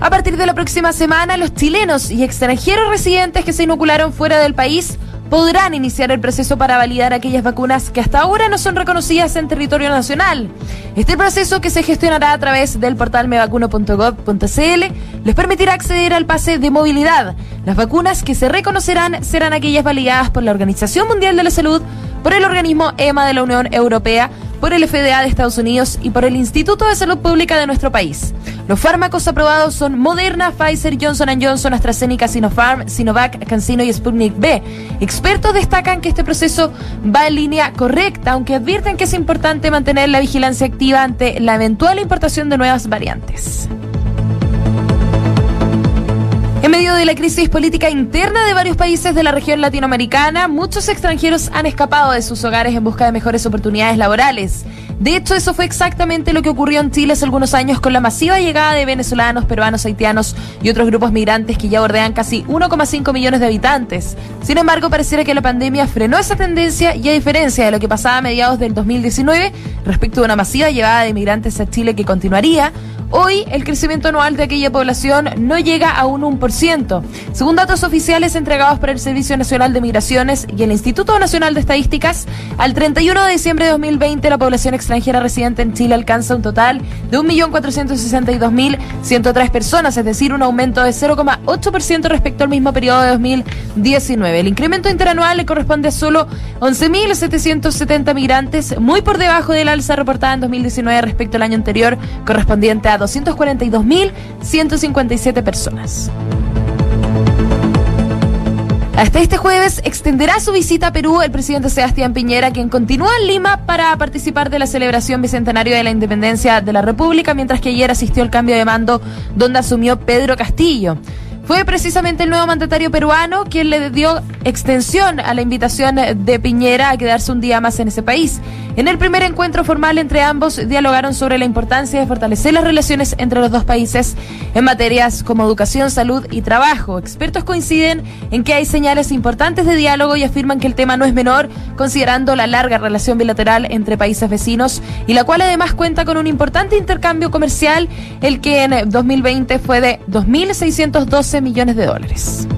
A partir de la próxima semana, los chilenos y extranjeros residentes que se inocularon fuera del país podrán iniciar el proceso para validar aquellas vacunas que hasta ahora no son reconocidas en territorio nacional. Este proceso, que se gestionará a través del portal mevacuno.gov.cl, les permitirá acceder al pase de movilidad. Las vacunas que se reconocerán serán aquellas validadas por la Organización Mundial de la Salud, por el organismo EMA de la Unión Europea, por el FDA de Estados Unidos y por el Instituto de Salud Pública de nuestro país. Los fármacos aprobados son Moderna, Pfizer, Johnson Johnson, AstraZeneca, Sinopharm, Sinovac, CanSino y Sputnik B. Expertos destacan que este proceso va en línea correcta, aunque advierten que es importante mantener la vigilancia activa ante la eventual importación de nuevas variantes. En medio de la crisis política interna de varios países de la región latinoamericana, muchos extranjeros han escapado de sus hogares en busca de mejores oportunidades laborales. De hecho, eso fue exactamente lo que ocurrió en Chile hace algunos años con la masiva llegada de venezolanos, peruanos, haitianos y otros grupos migrantes que ya bordean casi 1,5 millones de habitantes. Sin embargo, pareciera que la pandemia frenó esa tendencia y a diferencia de lo que pasaba a mediados del 2019, respecto a una masiva llegada de migrantes a Chile que continuaría, Hoy el crecimiento anual de aquella población no llega a un 1%. Según datos oficiales entregados por el Servicio Nacional de Migraciones y el Instituto Nacional de Estadísticas, al 31 de diciembre de 2020 la población extranjera residente en Chile alcanza un total de 1.462.103 personas, es decir, un aumento de 0,8% respecto al mismo periodo de 2019. El incremento interanual le corresponde a solo 11.770 migrantes, muy por debajo del alza reportada en 2019 respecto al año anterior, correspondiente a 242.157 personas. Hasta este jueves extenderá su visita a Perú el presidente Sebastián Piñera, quien continúa en Lima para participar de la celebración bicentenario de la independencia de la República, mientras que ayer asistió al cambio de mando donde asumió Pedro Castillo. Fue precisamente el nuevo mandatario peruano quien le dio extensión a la invitación de Piñera a quedarse un día más en ese país. En el primer encuentro formal entre ambos dialogaron sobre la importancia de fortalecer las relaciones entre los dos países en materias como educación, salud y trabajo. Expertos coinciden en que hay señales importantes de diálogo y afirman que el tema no es menor, considerando la larga relación bilateral entre países vecinos y la cual además cuenta con un importante intercambio comercial, el que en 2020 fue de 2.612 millones de dólares.